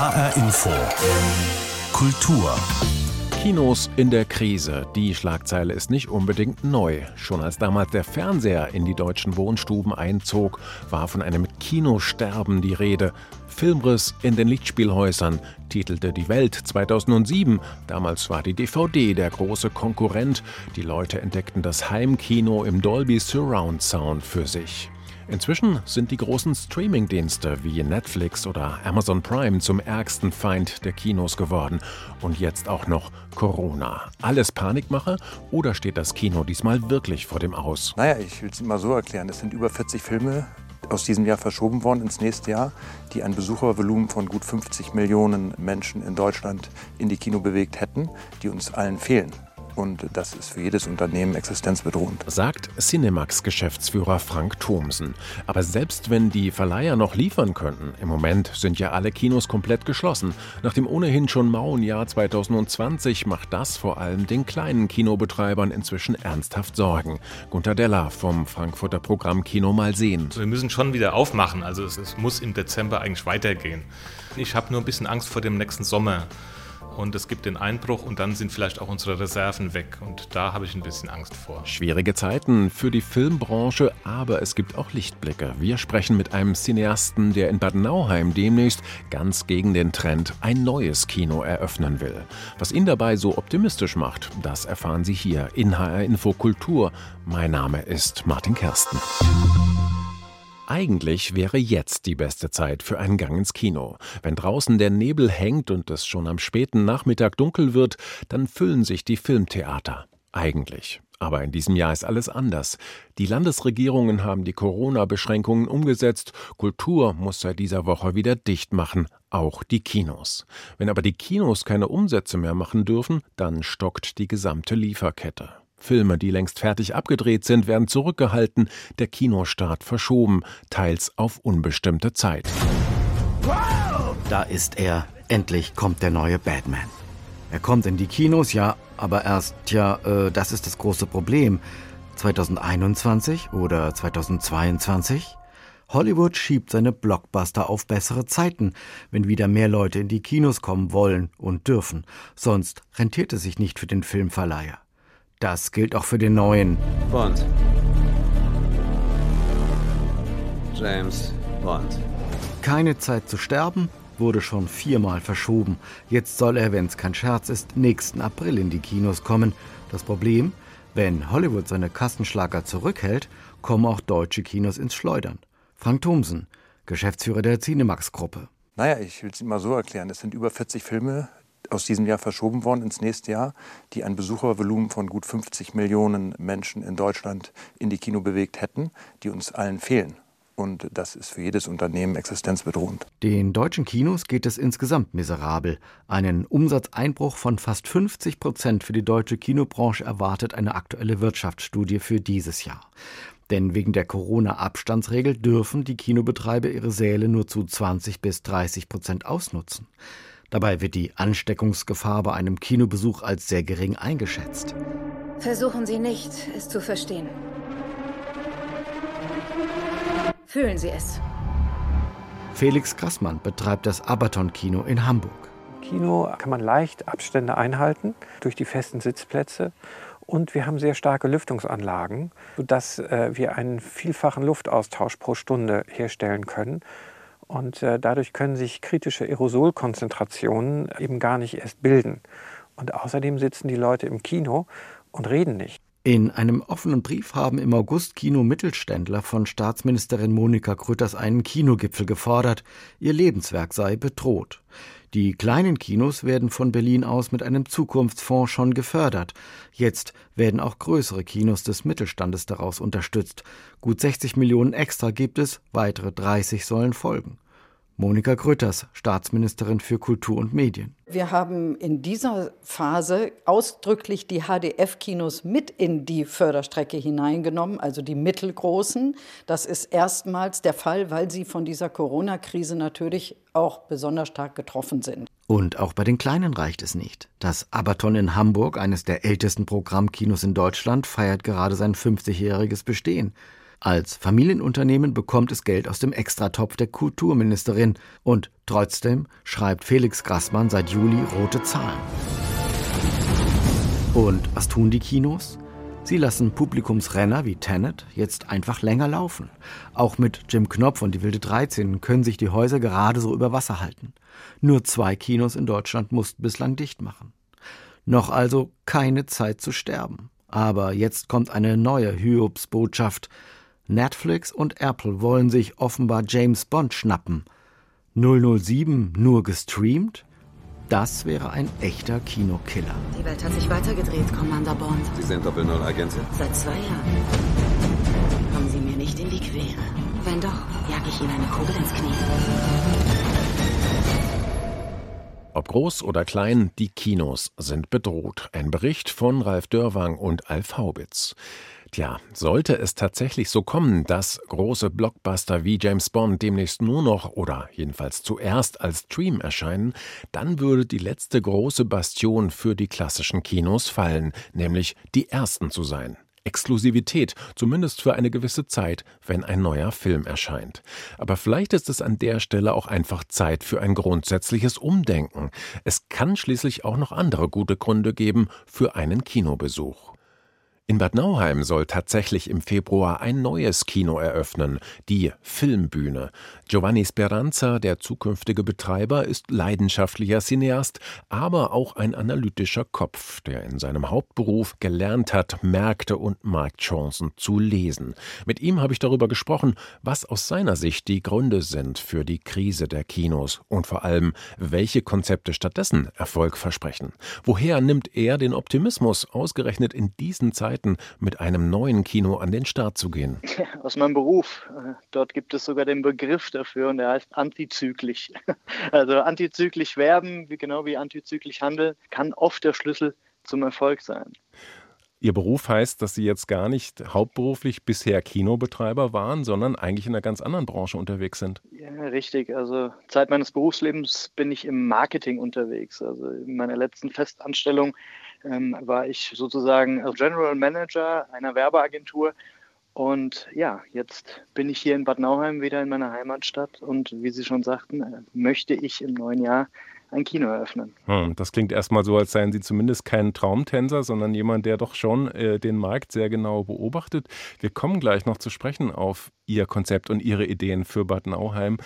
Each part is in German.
HR Info. Kultur. Kinos in der Krise. Die Schlagzeile ist nicht unbedingt neu. Schon als damals der Fernseher in die deutschen Wohnstuben einzog, war von einem Kinosterben die Rede. Filmriss in den Lichtspielhäusern, titelte die Welt 2007. Damals war die DVD der große Konkurrent. Die Leute entdeckten das Heimkino im Dolby Surround Sound für sich. Inzwischen sind die großen Streaming-Dienste wie Netflix oder Amazon Prime zum ärgsten Feind der Kinos geworden. Und jetzt auch noch Corona. Alles Panikmache oder steht das Kino diesmal wirklich vor dem Aus? Naja, ich will es immer so erklären. Es sind über 40 Filme aus diesem Jahr verschoben worden ins nächste Jahr, die ein Besuchervolumen von gut 50 Millionen Menschen in Deutschland in die Kino bewegt hätten, die uns allen fehlen. Und das ist für jedes Unternehmen existenzbedrohend. Sagt Cinemax-Geschäftsführer Frank Thomsen. Aber selbst wenn die Verleiher noch liefern könnten, im Moment sind ja alle Kinos komplett geschlossen. Nach dem ohnehin schon mauen Jahr 2020 macht das vor allem den kleinen Kinobetreibern inzwischen ernsthaft Sorgen. Gunter Deller vom Frankfurter Programm Kino mal sehen. Wir müssen schon wieder aufmachen. Also es, es muss im Dezember eigentlich weitergehen. Ich habe nur ein bisschen Angst vor dem nächsten Sommer und es gibt den Einbruch und dann sind vielleicht auch unsere Reserven weg. Und da habe ich ein bisschen Angst vor. Schwierige Zeiten für die Filmbranche, aber es gibt auch Lichtblicke. Wir sprechen mit einem Cineasten, der in Bad Nauheim demnächst ganz gegen den Trend ein neues Kino eröffnen will. Was ihn dabei so optimistisch macht, das erfahren Sie hier in HR Info Kultur. Mein Name ist Martin Kersten. Eigentlich wäre jetzt die beste Zeit für einen Gang ins Kino. Wenn draußen der Nebel hängt und es schon am späten Nachmittag dunkel wird, dann füllen sich die Filmtheater. Eigentlich. Aber in diesem Jahr ist alles anders. Die Landesregierungen haben die Corona-Beschränkungen umgesetzt. Kultur muss seit dieser Woche wieder dicht machen, auch die Kinos. Wenn aber die Kinos keine Umsätze mehr machen dürfen, dann stockt die gesamte Lieferkette. Filme, die längst fertig abgedreht sind, werden zurückgehalten, der Kinostart verschoben, teils auf unbestimmte Zeit. Da ist er. Endlich kommt der neue Batman. Er kommt in die Kinos, ja, aber erst, ja, äh, das ist das große Problem. 2021 oder 2022? Hollywood schiebt seine Blockbuster auf bessere Zeiten, wenn wieder mehr Leute in die Kinos kommen wollen und dürfen. Sonst rentiert es sich nicht für den Filmverleiher. Das gilt auch für den neuen. Bond. James Bond. Keine Zeit zu sterben wurde schon viermal verschoben. Jetzt soll er, wenn es kein Scherz ist, nächsten April in die Kinos kommen. Das Problem, wenn Hollywood seine Kassenschlager zurückhält, kommen auch deutsche Kinos ins Schleudern. Frank Thomsen, Geschäftsführer der Cinemax-Gruppe. Naja, ich will es immer so erklären. Es sind über 40 Filme aus diesem Jahr verschoben worden ins nächste Jahr, die ein Besuchervolumen von gut 50 Millionen Menschen in Deutschland in die Kino bewegt hätten, die uns allen fehlen. Und das ist für jedes Unternehmen existenzbedrohend. Den deutschen Kinos geht es insgesamt miserabel. Einen Umsatzeinbruch von fast 50 Prozent für die deutsche Kinobranche erwartet eine aktuelle Wirtschaftsstudie für dieses Jahr. Denn wegen der Corona-Abstandsregel dürfen die Kinobetreiber ihre Säle nur zu 20 bis 30 Prozent ausnutzen. Dabei wird die Ansteckungsgefahr bei einem Kinobesuch als sehr gering eingeschätzt. Versuchen Sie nicht, es zu verstehen. Fühlen Sie es. Felix Grassmann betreibt das Abaton-Kino in Hamburg. Im Kino kann man leicht Abstände einhalten durch die festen Sitzplätze. Und wir haben sehr starke Lüftungsanlagen, sodass äh, wir einen vielfachen Luftaustausch pro Stunde herstellen können. Und äh, dadurch können sich kritische Aerosolkonzentrationen eben gar nicht erst bilden. Und außerdem sitzen die Leute im Kino und reden nicht. In einem offenen Brief haben im August Kino-Mittelständler von Staatsministerin Monika Grütters einen Kinogipfel gefordert. Ihr Lebenswerk sei bedroht. Die kleinen Kinos werden von Berlin aus mit einem Zukunftsfonds schon gefördert. Jetzt werden auch größere Kinos des Mittelstandes daraus unterstützt. Gut 60 Millionen extra gibt es, weitere 30 sollen folgen. Monika Grütters, Staatsministerin für Kultur und Medien. Wir haben in dieser Phase ausdrücklich die HDF-Kinos mit in die Förderstrecke hineingenommen, also die mittelgroßen. Das ist erstmals der Fall, weil sie von dieser Corona-Krise natürlich auch besonders stark getroffen sind. Und auch bei den Kleinen reicht es nicht. Das Abaton in Hamburg, eines der ältesten Programmkinos in Deutschland, feiert gerade sein 50-jähriges Bestehen. Als Familienunternehmen bekommt es Geld aus dem Extratopf der Kulturministerin. Und trotzdem schreibt Felix Grassmann seit Juli rote Zahlen. Und was tun die Kinos? Sie lassen Publikumsrenner wie Tenet jetzt einfach länger laufen. Auch mit Jim Knopf und die Wilde 13 können sich die Häuser gerade so über Wasser halten. Nur zwei Kinos in Deutschland mussten bislang dicht machen. Noch also keine Zeit zu sterben. Aber jetzt kommt eine neue Hyobs-Botschaft. Netflix und Apple wollen sich offenbar James Bond schnappen. 007 nur gestreamt? Das wäre ein echter Kinokiller. Die Welt hat sich weitergedreht, Commander Bond. Sie sind Doppel-Null-Agentin? Seit zwei Jahren. Kommen Sie mir nicht in die Quere. Wenn doch, jag ich Ihnen eine Kugel ins Knie. Ob groß oder klein, die Kinos sind bedroht. Ein Bericht von Ralf Dörwang und Alf Haubitz. Tja, sollte es tatsächlich so kommen, dass große Blockbuster wie James Bond demnächst nur noch oder jedenfalls zuerst als Stream erscheinen, dann würde die letzte große Bastion für die klassischen Kinos fallen, nämlich die ersten zu sein. Exklusivität, zumindest für eine gewisse Zeit, wenn ein neuer Film erscheint. Aber vielleicht ist es an der Stelle auch einfach Zeit für ein grundsätzliches Umdenken. Es kann schließlich auch noch andere gute Gründe geben für einen Kinobesuch. In Bad Nauheim soll tatsächlich im Februar ein neues Kino eröffnen, die Filmbühne. Giovanni Speranza, der zukünftige Betreiber, ist leidenschaftlicher Cineast, aber auch ein analytischer Kopf, der in seinem Hauptberuf gelernt hat, Märkte und Marktchancen zu lesen. Mit ihm habe ich darüber gesprochen, was aus seiner Sicht die Gründe sind für die Krise der Kinos und vor allem, welche Konzepte stattdessen Erfolg versprechen. Woher nimmt er den Optimismus, ausgerechnet in diesen Zeiten Zeiten, mit einem neuen Kino an den Start zu gehen? Aus meinem Beruf. Äh, dort gibt es sogar den Begriff dafür und der heißt antizyklisch. Also antizyklisch werben, genau wie antizyklisch handeln, kann oft der Schlüssel zum Erfolg sein. Ihr Beruf heißt, dass Sie jetzt gar nicht hauptberuflich bisher Kinobetreiber waren, sondern eigentlich in einer ganz anderen Branche unterwegs sind. Ja, richtig. Also Zeit meines Berufslebens bin ich im Marketing unterwegs. Also in meiner letzten Festanstellung ähm, war ich sozusagen General Manager einer Werbeagentur. Und ja, jetzt bin ich hier in Bad Nauheim wieder in meiner Heimatstadt und wie Sie schon sagten, äh, möchte ich im neuen Jahr ein Kino eröffnen. Hm, das klingt erstmal so, als seien Sie zumindest kein Traumtänzer, sondern jemand, der doch schon äh, den Markt sehr genau beobachtet. Wir kommen gleich noch zu sprechen auf Ihr Konzept und Ihre Ideen für Bad Nauheim.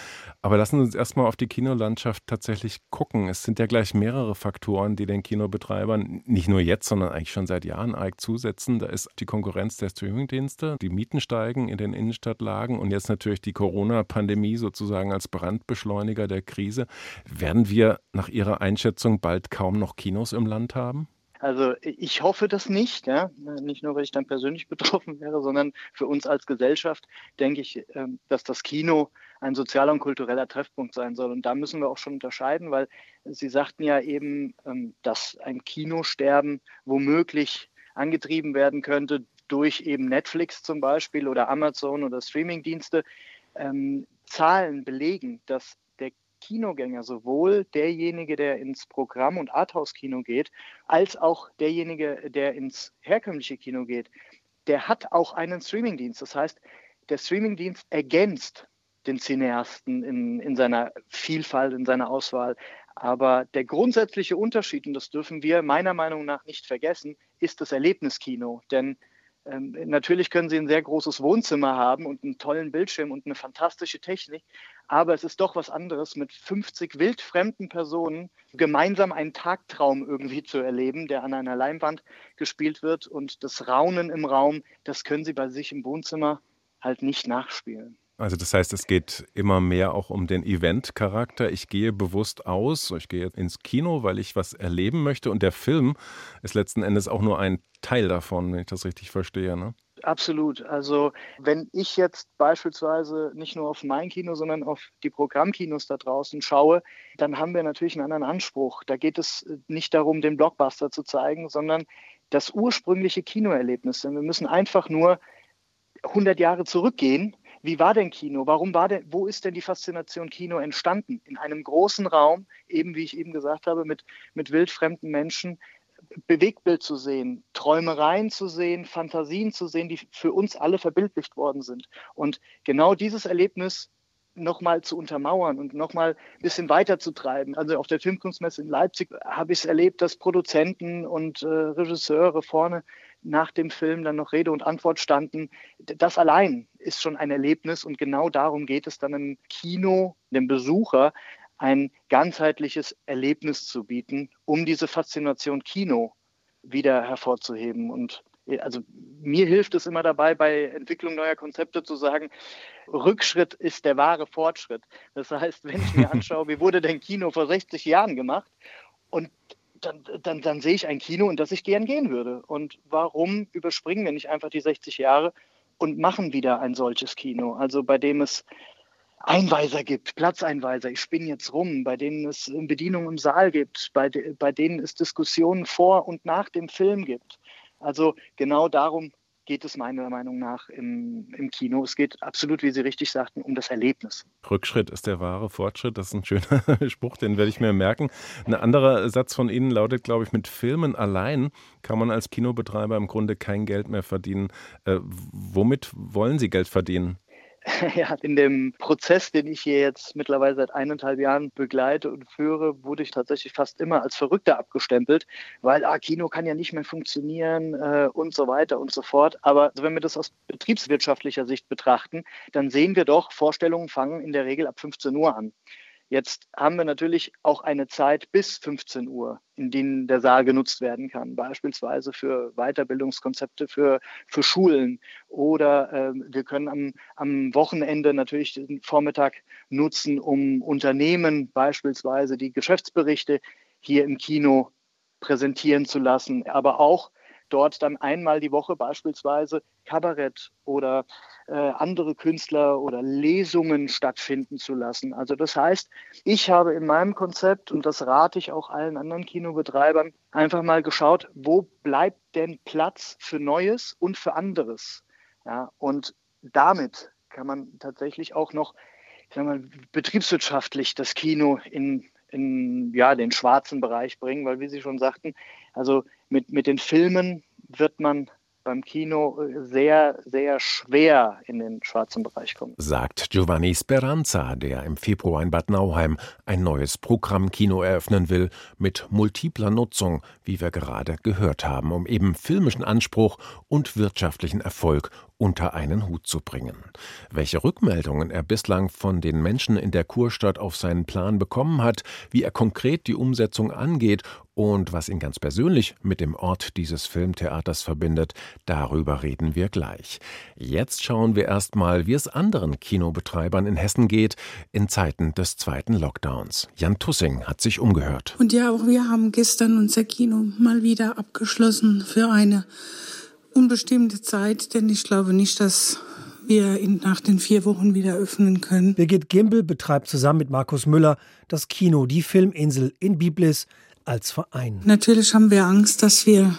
Aber lassen Sie uns erstmal auf die Kinolandschaft tatsächlich gucken. Es sind ja gleich mehrere Faktoren, die den Kinobetreibern nicht nur jetzt, sondern eigentlich schon seit Jahren arg zusetzen. Da ist die Konkurrenz der Streamingdienste, die Mieten steigen in den Innenstadtlagen und jetzt natürlich die Corona-Pandemie sozusagen als Brandbeschleuniger der Krise. Werden wir nach Ihrer Einschätzung bald kaum noch Kinos im Land haben? Also ich hoffe das nicht, ja. Nicht nur, weil ich dann persönlich betroffen wäre, sondern für uns als Gesellschaft denke ich, ähm, dass das Kino ein sozialer und kultureller Treffpunkt sein soll. Und da müssen wir auch schon unterscheiden, weil Sie sagten ja eben, ähm, dass ein Kinosterben womöglich angetrieben werden könnte durch eben Netflix zum Beispiel oder Amazon oder Streamingdienste. Ähm, Zahlen belegen, dass Kinogänger, sowohl derjenige, der ins Programm- und Arthouse-Kino geht, als auch derjenige, der ins herkömmliche Kino geht, der hat auch einen Streamingdienst. Das heißt, der Streamingdienst ergänzt den Cineasten in, in seiner Vielfalt, in seiner Auswahl. Aber der grundsätzliche Unterschied, und das dürfen wir meiner Meinung nach nicht vergessen, ist das Erlebniskino. Denn ähm, natürlich können Sie ein sehr großes Wohnzimmer haben und einen tollen Bildschirm und eine fantastische Technik, aber es ist doch was anderes, mit 50 wildfremden Personen gemeinsam einen Tagtraum irgendwie zu erleben, der an einer Leinwand gespielt wird und das Raunen im Raum, das können Sie bei sich im Wohnzimmer halt nicht nachspielen. Also das heißt, es geht immer mehr auch um den Event-Charakter. Ich gehe bewusst aus, ich gehe ins Kino, weil ich was erleben möchte und der Film ist letzten Endes auch nur ein Teil davon, wenn ich das richtig verstehe. Ne? Absolut. Also wenn ich jetzt beispielsweise nicht nur auf mein Kino, sondern auf die Programmkinos da draußen schaue, dann haben wir natürlich einen anderen Anspruch. Da geht es nicht darum, den Blockbuster zu zeigen, sondern das ursprüngliche Kinoerlebnis. Denn wir müssen einfach nur 100 Jahre zurückgehen wie war denn Kino? Warum war denn, wo ist denn die Faszination Kino entstanden? In einem großen Raum, eben wie ich eben gesagt habe, mit, mit wildfremden Menschen. Bewegtbild zu sehen, Träumereien zu sehen, Fantasien zu sehen, die für uns alle verbildlicht worden sind. Und genau dieses Erlebnis nochmal zu untermauern und nochmal ein bisschen weiterzutreiben. Also auf der Filmkunstmesse in Leipzig habe ich es erlebt, dass Produzenten und äh, Regisseure vorne nach dem Film dann noch Rede und Antwort standen. Das allein ist schon ein Erlebnis und genau darum geht es dann im Kino, dem Besucher, ein ganzheitliches Erlebnis zu bieten, um diese Faszination Kino wieder hervorzuheben. Und also mir hilft es immer dabei, bei Entwicklung neuer Konzepte zu sagen, Rückschritt ist der wahre Fortschritt. Das heißt, wenn ich mir anschaue, wie wurde denn Kino vor 60 Jahren gemacht und dann, dann, dann sehe ich ein Kino, in das ich gern gehen würde. Und warum überspringen wir nicht einfach die 60 Jahre und machen wieder ein solches Kino? Also bei dem es Einweiser gibt, Platzeinweiser, ich spinne jetzt rum, bei denen es Bedienung im Saal gibt, bei, de, bei denen es Diskussionen vor und nach dem Film gibt. Also genau darum geht es meiner Meinung nach im, im Kino. Es geht absolut, wie Sie richtig sagten, um das Erlebnis. Rückschritt ist der wahre Fortschritt. Das ist ein schöner Spruch, den werde ich mir merken. Ein anderer Satz von Ihnen lautet, glaube ich, mit Filmen allein kann man als Kinobetreiber im Grunde kein Geld mehr verdienen. Äh, womit wollen Sie Geld verdienen? ja, in dem Prozess, den ich hier jetzt mittlerweile seit eineinhalb Jahren begleite und führe, wurde ich tatsächlich fast immer als Verrückter abgestempelt, weil ah, Kino kann ja nicht mehr funktionieren äh, und so weiter und so fort. Aber also wenn wir das aus betriebswirtschaftlicher Sicht betrachten, dann sehen wir doch, Vorstellungen fangen in der Regel ab 15 Uhr an. Jetzt haben wir natürlich auch eine Zeit bis 15 Uhr, in denen der Saal genutzt werden kann, beispielsweise für Weiterbildungskonzepte für, für Schulen. Oder äh, wir können am, am Wochenende natürlich den Vormittag nutzen, um Unternehmen beispielsweise die Geschäftsberichte hier im Kino präsentieren zu lassen, aber auch dort dann einmal die Woche beispielsweise Kabarett oder äh, andere Künstler oder Lesungen stattfinden zu lassen. Also das heißt, ich habe in meinem Konzept, und das rate ich auch allen anderen Kinobetreibern, einfach mal geschaut, wo bleibt denn Platz für Neues und für anderes. Ja, und damit kann man tatsächlich auch noch ich sag mal, betriebswirtschaftlich das Kino in, in ja, den schwarzen Bereich bringen, weil wie Sie schon sagten, also mit, mit den Filmen wird man beim Kino sehr, sehr schwer in den schwarzen Bereich kommen. Sagt Giovanni Speranza, der im Februar in Bad Nauheim ein neues Programmkino eröffnen will, mit multipler Nutzung, wie wir gerade gehört haben, um eben filmischen Anspruch und wirtschaftlichen Erfolg unter einen Hut zu bringen. Welche Rückmeldungen er bislang von den Menschen in der Kurstadt auf seinen Plan bekommen hat, wie er konkret die Umsetzung angeht und was ihn ganz persönlich mit dem Ort dieses Filmtheaters verbindet, darüber reden wir gleich. Jetzt schauen wir erstmal, wie es anderen Kinobetreibern in Hessen geht in Zeiten des zweiten Lockdowns. Jan Tussing hat sich umgehört. Und ja, auch wir haben gestern unser Kino mal wieder abgeschlossen für eine unbestimmte Zeit, denn ich glaube nicht, dass wir ihn nach den vier Wochen wieder öffnen können. Birgit Gimbel betreibt zusammen mit Markus Müller das Kino Die Filminsel in Biblis als Verein. Natürlich haben wir Angst, dass wir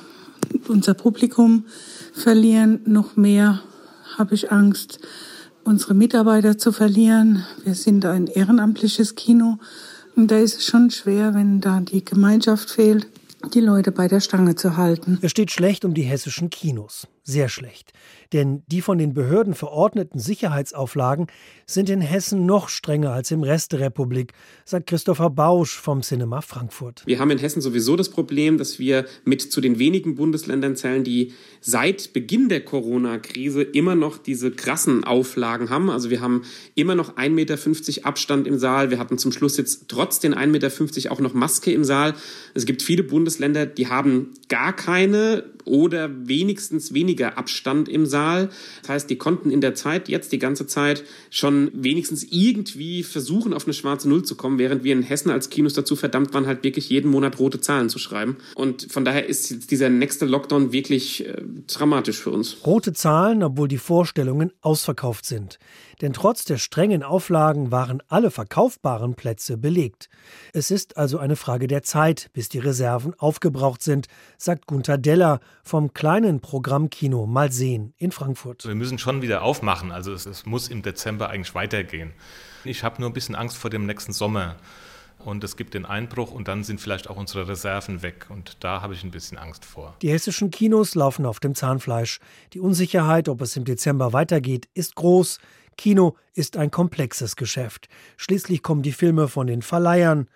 unser Publikum verlieren. Noch mehr habe ich Angst, unsere Mitarbeiter zu verlieren. Wir sind ein ehrenamtliches Kino und da ist es schon schwer, wenn da die Gemeinschaft fehlt die Leute bei der Stange zu halten. Es steht schlecht um die hessischen Kinos. Sehr schlecht. Denn die von den Behörden verordneten Sicherheitsauflagen sind in Hessen noch strenger als im Rest der Republik, sagt Christopher Bausch vom Cinema Frankfurt. Wir haben in Hessen sowieso das Problem, dass wir mit zu den wenigen Bundesländern zählen, die seit Beginn der Corona-Krise immer noch diese krassen Auflagen haben. Also wir haben immer noch 1,50 Meter Abstand im Saal. Wir hatten zum Schluss jetzt trotz den 1,50 Meter auch noch Maske im Saal. Es gibt viele Bundesländer, die haben gar keine oder wenigstens weniger Abstand im Saal. Das heißt, die konnten in der Zeit, jetzt die ganze Zeit, schon wenigstens irgendwie versuchen, auf eine schwarze Null zu kommen, während wir in Hessen als Kinos dazu verdammt waren, halt wirklich jeden Monat rote Zahlen zu schreiben. Und von daher ist dieser nächste Lockdown wirklich äh, dramatisch für uns. Rote Zahlen, obwohl die Vorstellungen ausverkauft sind denn trotz der strengen Auflagen waren alle verkaufbaren Plätze belegt. Es ist also eine Frage der Zeit, bis die Reserven aufgebraucht sind, sagt Gunther Deller vom kleinen Programmkino Mal sehen in Frankfurt. Wir müssen schon wieder aufmachen, also es, es muss im Dezember eigentlich weitergehen. Ich habe nur ein bisschen Angst vor dem nächsten Sommer. und es gibt den Einbruch und dann sind vielleicht auch unsere Reserven weg. Und da habe ich ein bisschen Angst vor. Die hessischen Kinos laufen auf dem Zahnfleisch. Die Unsicherheit, ob es im Dezember weitergeht, ist groß. Kino ist ein komplexes Geschäft. Schließlich kommen die Filme von den Verleihern.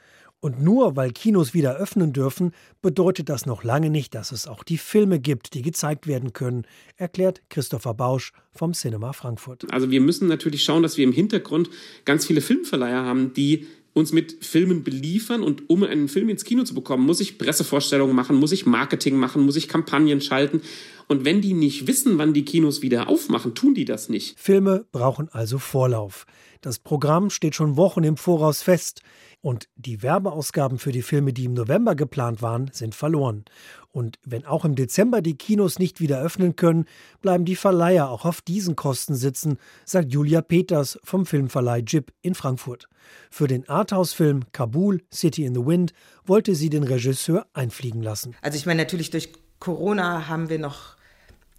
Und nur weil Kinos wieder öffnen dürfen, bedeutet das noch lange nicht, dass es auch die Filme gibt, die gezeigt werden können, erklärt Christopher Bausch vom Cinema Frankfurt. Also wir müssen natürlich schauen, dass wir im Hintergrund ganz viele Filmverleiher haben, die uns mit Filmen beliefern und um einen Film ins Kino zu bekommen, muss ich Pressevorstellungen machen, muss ich Marketing machen, muss ich Kampagnen schalten. Und wenn die nicht wissen, wann die Kinos wieder aufmachen, tun die das nicht. Filme brauchen also Vorlauf. Das Programm steht schon Wochen im Voraus fest. Und die Werbeausgaben für die Filme, die im November geplant waren, sind verloren. Und wenn auch im Dezember die Kinos nicht wieder öffnen können, bleiben die Verleiher auch auf diesen Kosten sitzen, sagt Julia Peters vom Filmverleih JIP in Frankfurt. Für den Arthouse-Film Kabul, City in the Wind wollte sie den Regisseur einfliegen lassen. Also ich meine, natürlich durch Corona haben wir noch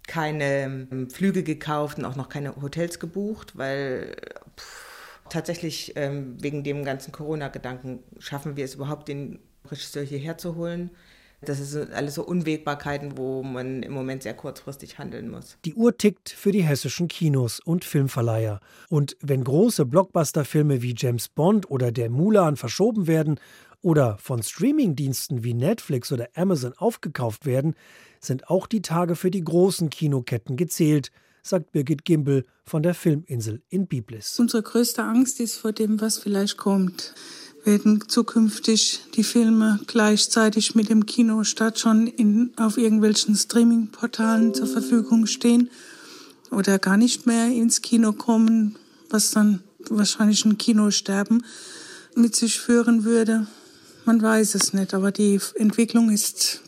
keine ähm, Flüge gekauft und auch noch keine Hotels gebucht, weil pff, tatsächlich ähm, wegen dem ganzen Corona-Gedanken schaffen wir es überhaupt, den Regisseur hierher zu holen. Das sind alles so Unwägbarkeiten, wo man im Moment sehr kurzfristig handeln muss. Die Uhr tickt für die hessischen Kinos und Filmverleiher. Und wenn große Blockbuster-Filme wie James Bond oder Der Mulan verschoben werden oder von Streamingdiensten wie Netflix oder Amazon aufgekauft werden, sind auch die Tage für die großen Kinoketten gezählt sagt Birgit Gimbel von der Filminsel in Biblis. Unsere größte Angst ist vor dem, was vielleicht kommt. Werden zukünftig die Filme gleichzeitig mit dem Kinostart schon in, auf irgendwelchen Streaming-Portalen zur Verfügung stehen oder gar nicht mehr ins Kino kommen, was dann wahrscheinlich ein Kinosterben mit sich führen würde. Man weiß es nicht, aber die Entwicklung ist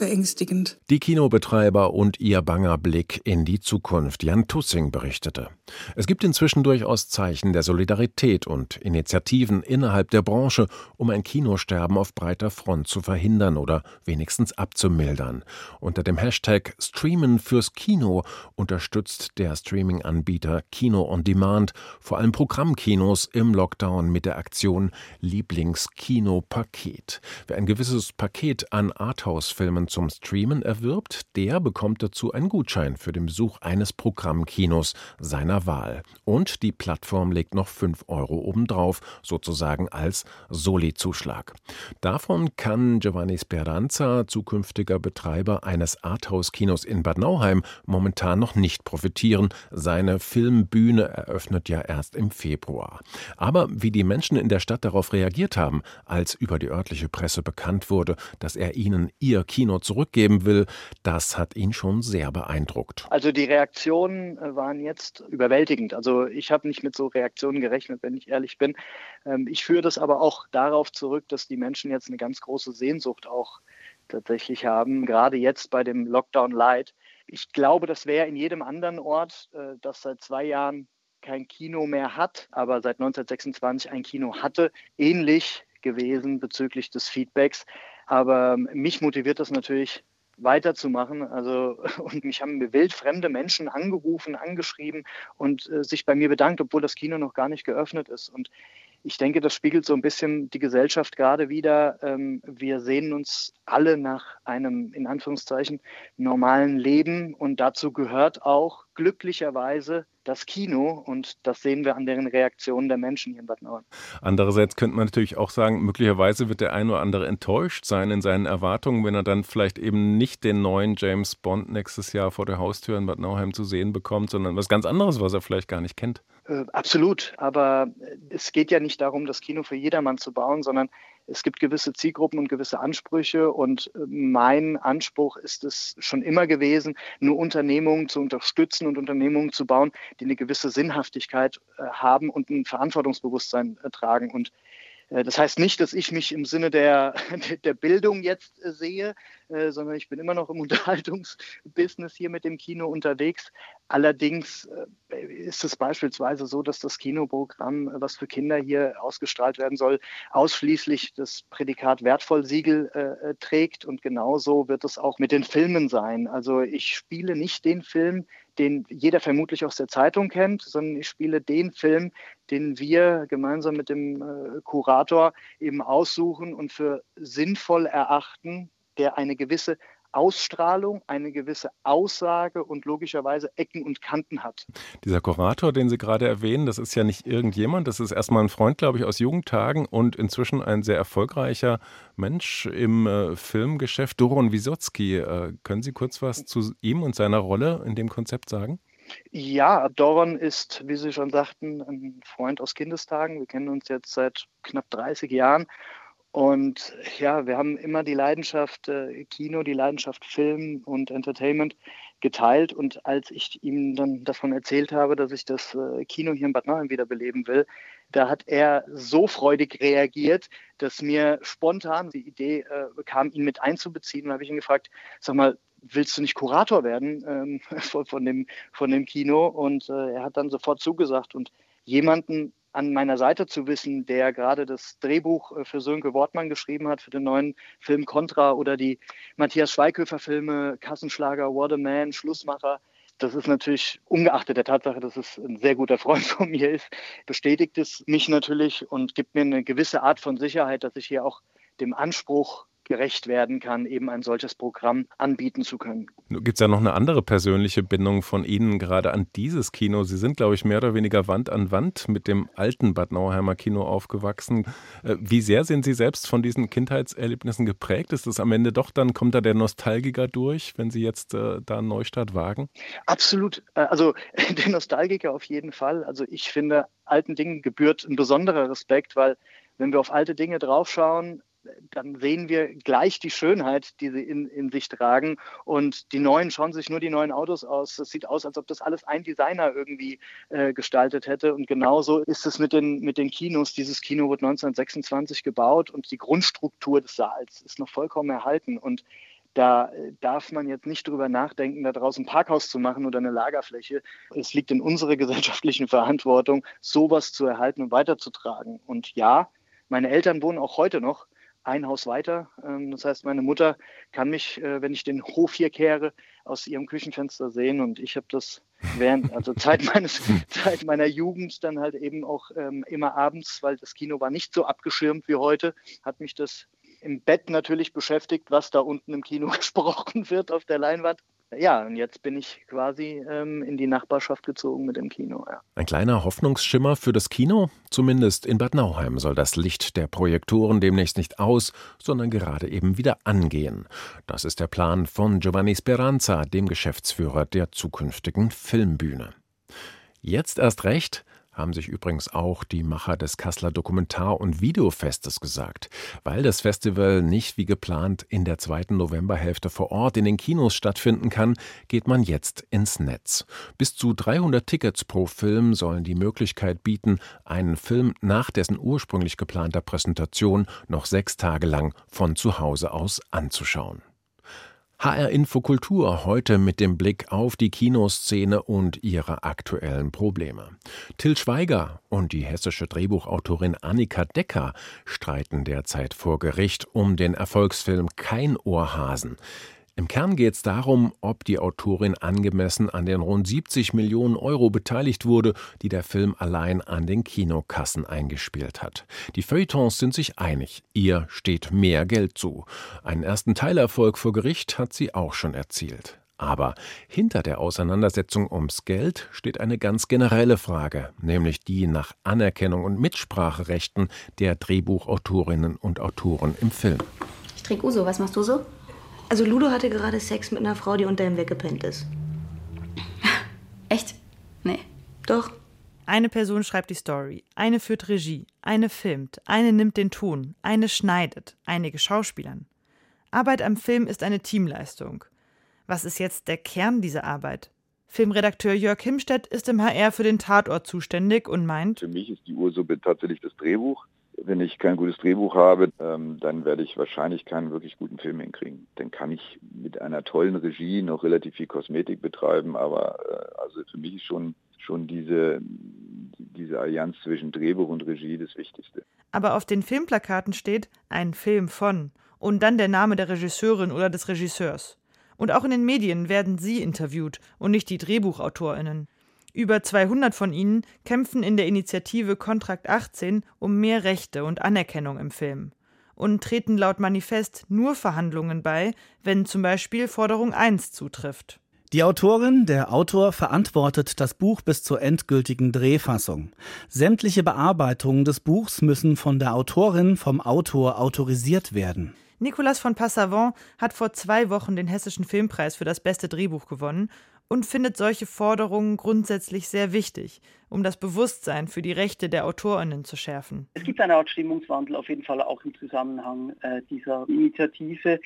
beängstigend. Die Kinobetreiber und ihr banger Blick in die Zukunft. Jan Tussing berichtete. Es gibt inzwischen durchaus Zeichen der Solidarität und Initiativen innerhalb der Branche, um ein Kinosterben auf breiter Front zu verhindern oder wenigstens abzumildern. Unter dem Hashtag Streamen fürs Kino unterstützt der Streaming-Anbieter Kino on Demand vor allem Programmkinos im Lockdown mit der Aktion Lieblingskino-Paket. Wer ein gewisses Paket an Arthouse-Filmen zum Streamen erwirbt, der bekommt dazu einen Gutschein für den Besuch eines Programmkinos seiner Wahl. Und die Plattform legt noch 5 Euro obendrauf, sozusagen als Soli-Zuschlag. Davon kann Giovanni Speranza, zukünftiger Betreiber eines Arthouse-Kinos in Bad Nauheim, momentan noch nicht profitieren. Seine Filmbühne eröffnet ja erst im Februar. Aber wie die Menschen in der Stadt darauf reagiert haben, als über die örtliche Presse bekannt wurde, dass er ihnen ihr Kino zurückgeben will, das hat ihn schon sehr beeindruckt. Also die Reaktionen äh, waren jetzt überwältigend. Also ich habe nicht mit so Reaktionen gerechnet, wenn ich ehrlich bin. Ähm, ich führe das aber auch darauf zurück, dass die Menschen jetzt eine ganz große Sehnsucht auch tatsächlich haben, gerade jetzt bei dem Lockdown Light. Ich glaube, das wäre in jedem anderen Ort, äh, das seit zwei Jahren kein Kino mehr hat, aber seit 1926 ein Kino hatte, ähnlich gewesen bezüglich des Feedbacks. Aber mich motiviert das natürlich weiterzumachen. Also, und mich haben wildfremde Menschen angerufen, angeschrieben und äh, sich bei mir bedankt, obwohl das Kino noch gar nicht geöffnet ist. Und ich denke, das spiegelt so ein bisschen die Gesellschaft gerade wieder. Ähm, wir sehen uns alle nach einem, in Anführungszeichen, normalen Leben und dazu gehört auch glücklicherweise das Kino und das sehen wir an deren Reaktionen der Menschen hier in Bad Nauheim. Andererseits könnte man natürlich auch sagen, möglicherweise wird der ein oder andere enttäuscht sein in seinen Erwartungen, wenn er dann vielleicht eben nicht den neuen James Bond nächstes Jahr vor der Haustür in Bad Nauheim zu sehen bekommt, sondern was ganz anderes, was er vielleicht gar nicht kennt. Äh, absolut, aber es geht ja nicht darum, das Kino für jedermann zu bauen, sondern es gibt gewisse Zielgruppen und gewisse Ansprüche und äh, mein Anspruch ist es schon immer gewesen, nur Unternehmungen zu unterstützen und Unternehmungen zu bauen, die eine gewisse Sinnhaftigkeit äh, haben und ein Verantwortungsbewusstsein äh, tragen. Und äh, das heißt nicht, dass ich mich im Sinne der, der Bildung jetzt äh, sehe, äh, sondern ich bin immer noch im Unterhaltungsbusiness hier mit dem Kino unterwegs. Allerdings ist es beispielsweise so, dass das Kinoprogramm, was für Kinder hier ausgestrahlt werden soll, ausschließlich das Prädikat Wertvollsiegel äh, trägt. Und genauso wird es auch mit den Filmen sein. Also ich spiele nicht den Film, den jeder vermutlich aus der Zeitung kennt, sondern ich spiele den Film, den wir gemeinsam mit dem äh, Kurator eben aussuchen und für sinnvoll erachten, der eine gewisse Ausstrahlung, eine gewisse Aussage und logischerweise Ecken und Kanten hat. Dieser Kurator, den Sie gerade erwähnen, das ist ja nicht irgendjemand, das ist erstmal ein Freund, glaube ich, aus Jugendtagen und inzwischen ein sehr erfolgreicher Mensch im äh, Filmgeschäft, Doron Wisotzki. Äh, können Sie kurz was zu ihm und seiner Rolle in dem Konzept sagen? Ja, Doron ist, wie Sie schon sagten, ein Freund aus Kindestagen. Wir kennen uns jetzt seit knapp 30 Jahren und ja, wir haben immer die Leidenschaft äh, Kino, die Leidenschaft Film und Entertainment geteilt. Und als ich ihm dann davon erzählt habe, dass ich das äh, Kino hier in Bad Nauheim wiederbeleben will, da hat er so freudig reagiert, dass mir spontan die Idee äh, kam, ihn mit einzubeziehen. Und habe ich ihn gefragt, sag mal, willst du nicht Kurator werden ähm, von, von, dem, von dem Kino? Und äh, er hat dann sofort zugesagt. Und jemanden an meiner Seite zu wissen, der gerade das Drehbuch äh, für Sönke Wortmann geschrieben hat, für den neuen Film Contra oder die Matthias Schweighöfer-Filme Kassenschlager, What a Man, Schlussmacher. Das ist natürlich, ungeachtet der Tatsache, dass es ein sehr guter Freund von mir ist, bestätigt es mich natürlich und gibt mir eine gewisse Art von Sicherheit, dass ich hier auch dem Anspruch gerecht werden kann, eben ein solches Programm anbieten zu können. Gibt es ja noch eine andere persönliche Bindung von Ihnen gerade an dieses Kino? Sie sind, glaube ich, mehr oder weniger Wand an Wand mit dem alten Bad Nauheimer Kino aufgewachsen. Äh, wie sehr sind Sie selbst von diesen Kindheitserlebnissen geprägt? Ist es am Ende doch, dann kommt da der Nostalgiker durch, wenn Sie jetzt äh, da einen Neustart wagen? Absolut. Äh, also der Nostalgiker auf jeden Fall. Also ich finde, alten Dingen gebührt ein besonderer Respekt, weil wenn wir auf alte Dinge draufschauen, dann sehen wir gleich die Schönheit, die sie in, in sich tragen. Und die neuen schauen sich nur die neuen Autos aus. Es sieht aus, als ob das alles ein Designer irgendwie äh, gestaltet hätte. Und genauso ist es mit den, mit den Kinos. Dieses Kino wurde 1926 gebaut und die Grundstruktur des Saals ist noch vollkommen erhalten. Und da äh, darf man jetzt nicht drüber nachdenken, da draußen ein Parkhaus zu machen oder eine Lagerfläche. Es liegt in unserer gesellschaftlichen Verantwortung, sowas zu erhalten und weiterzutragen. Und ja, meine Eltern wohnen auch heute noch ein Haus weiter. Ähm, das heißt, meine Mutter kann mich, äh, wenn ich den Hof hier kehre, aus ihrem Küchenfenster sehen. Und ich habe das während, also Zeit meines, Zeit meiner Jugend dann halt eben auch ähm, immer abends, weil das Kino war nicht so abgeschirmt wie heute, hat mich das im Bett natürlich beschäftigt, was da unten im Kino gesprochen wird auf der Leinwand ja, und jetzt bin ich quasi ähm, in die Nachbarschaft gezogen mit dem Kino. Ja. Ein kleiner Hoffnungsschimmer für das Kino? Zumindest in Bad Nauheim soll das Licht der Projektoren demnächst nicht aus, sondern gerade eben wieder angehen. Das ist der Plan von Giovanni Speranza, dem Geschäftsführer der zukünftigen Filmbühne. Jetzt erst recht, haben sich übrigens auch die Macher des Kasseler Dokumentar- und Videofestes gesagt. Weil das Festival nicht wie geplant in der zweiten Novemberhälfte vor Ort in den Kinos stattfinden kann, geht man jetzt ins Netz. Bis zu 300 Tickets pro Film sollen die Möglichkeit bieten, einen Film nach dessen ursprünglich geplanter Präsentation noch sechs Tage lang von zu Hause aus anzuschauen. HR Infokultur heute mit dem Blick auf die Kinoszene und ihre aktuellen Probleme. Till Schweiger und die hessische Drehbuchautorin Annika Decker streiten derzeit vor Gericht um den Erfolgsfilm Kein Ohrhasen. Im Kern geht es darum, ob die Autorin angemessen an den rund 70 Millionen Euro beteiligt wurde, die der Film allein an den Kinokassen eingespielt hat. Die Feuilletons sind sich einig, ihr steht mehr Geld zu. Einen ersten Teilerfolg vor Gericht hat sie auch schon erzielt. Aber hinter der Auseinandersetzung ums Geld steht eine ganz generelle Frage, nämlich die nach Anerkennung und Mitspracherechten der Drehbuchautorinnen und Autoren im Film. Ich trinke Uso, was machst du so? Also Ludo hatte gerade Sex mit einer Frau, die unter ihm weggepennt ist. Echt? Nee. Doch. Eine Person schreibt die Story, eine führt Regie, eine filmt, eine nimmt den Ton, eine schneidet, einige Schauspielern. Arbeit am Film ist eine Teamleistung. Was ist jetzt der Kern dieser Arbeit? Filmredakteur Jörg Himstedt ist im HR für den Tatort zuständig und meint, Für mich ist die Ursuppe tatsächlich das Drehbuch wenn ich kein gutes Drehbuch habe, ähm, dann werde ich wahrscheinlich keinen wirklich guten Film hinkriegen. Dann kann ich mit einer tollen Regie noch relativ viel Kosmetik betreiben, aber äh, also für mich ist schon, schon diese, diese Allianz zwischen Drehbuch und Regie das Wichtigste. Aber auf den Filmplakaten steht ein Film von und dann der Name der Regisseurin oder des Regisseurs. Und auch in den Medien werden sie interviewt und nicht die Drehbuchautorinnen. Über 200 von ihnen kämpfen in der Initiative Kontrakt 18 um mehr Rechte und Anerkennung im Film und treten laut Manifest nur Verhandlungen bei, wenn zum Beispiel Forderung 1 zutrifft. Die Autorin, der Autor verantwortet das Buch bis zur endgültigen Drehfassung. Sämtliche Bearbeitungen des Buchs müssen von der Autorin vom Autor autorisiert werden. Nicolas von Passavant hat vor zwei Wochen den Hessischen Filmpreis für das beste Drehbuch gewonnen und findet solche Forderungen grundsätzlich sehr wichtig, um das Bewusstsein für die Rechte der Autorinnen zu schärfen. Es gibt eine Art Stimmungswandel auf jeden Fall auch im Zusammenhang äh, dieser Initiative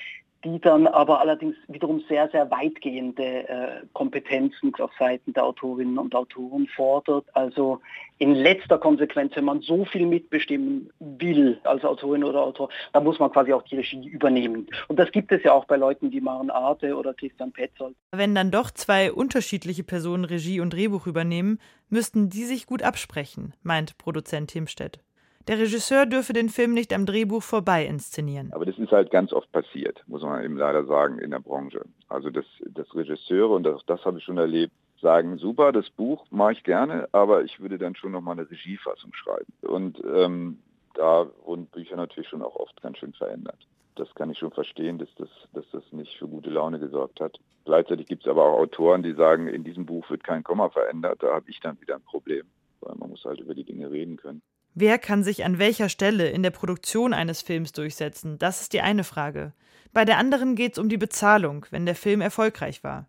die dann aber allerdings wiederum sehr, sehr weitgehende äh, Kompetenzen auf Seiten der Autorinnen und Autoren fordert. Also in letzter Konsequenz, wenn man so viel mitbestimmen will als Autorin oder Autor, dann muss man quasi auch die Regie übernehmen. Und das gibt es ja auch bei Leuten wie Maren Arte oder Christian Petzold. Wenn dann doch zwei unterschiedliche Personen Regie und Drehbuch übernehmen, müssten die sich gut absprechen, meint Produzent Himstedt. Der Regisseur dürfe den Film nicht am Drehbuch vorbei inszenieren. Aber das ist halt ganz oft passiert, muss man eben leider sagen, in der Branche. Also dass, dass Regisseure, und das, das habe ich schon erlebt, sagen, super, das Buch mache ich gerne, aber ich würde dann schon nochmal eine Regiefassung schreiben. Und ähm, da wurden Bücher natürlich schon auch oft ganz schön verändert. Das kann ich schon verstehen, dass das, dass das nicht für gute Laune gesorgt hat. Gleichzeitig gibt es aber auch Autoren, die sagen, in diesem Buch wird kein Komma verändert. Da habe ich dann wieder ein Problem, weil man muss halt über die Dinge reden können. Wer kann sich an welcher Stelle in der Produktion eines Films durchsetzen? Das ist die eine Frage. Bei der anderen geht es um die Bezahlung, wenn der Film erfolgreich war.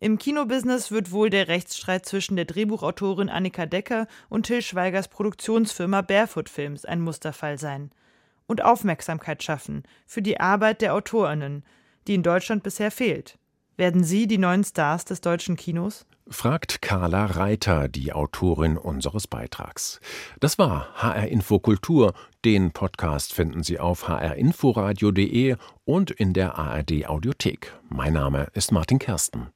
Im Kinobusiness wird wohl der Rechtsstreit zwischen der Drehbuchautorin Annika Decker und Till Schweigers Produktionsfirma Barefoot Films ein Musterfall sein. Und Aufmerksamkeit schaffen für die Arbeit der Autorinnen, die in Deutschland bisher fehlt. Werden sie die neuen Stars des deutschen Kinos? Fragt Carla Reiter, die Autorin unseres Beitrags. Das war HR Info Kultur. Den Podcast finden Sie auf hrinforadio.de und in der ARD Audiothek. Mein Name ist Martin Kersten.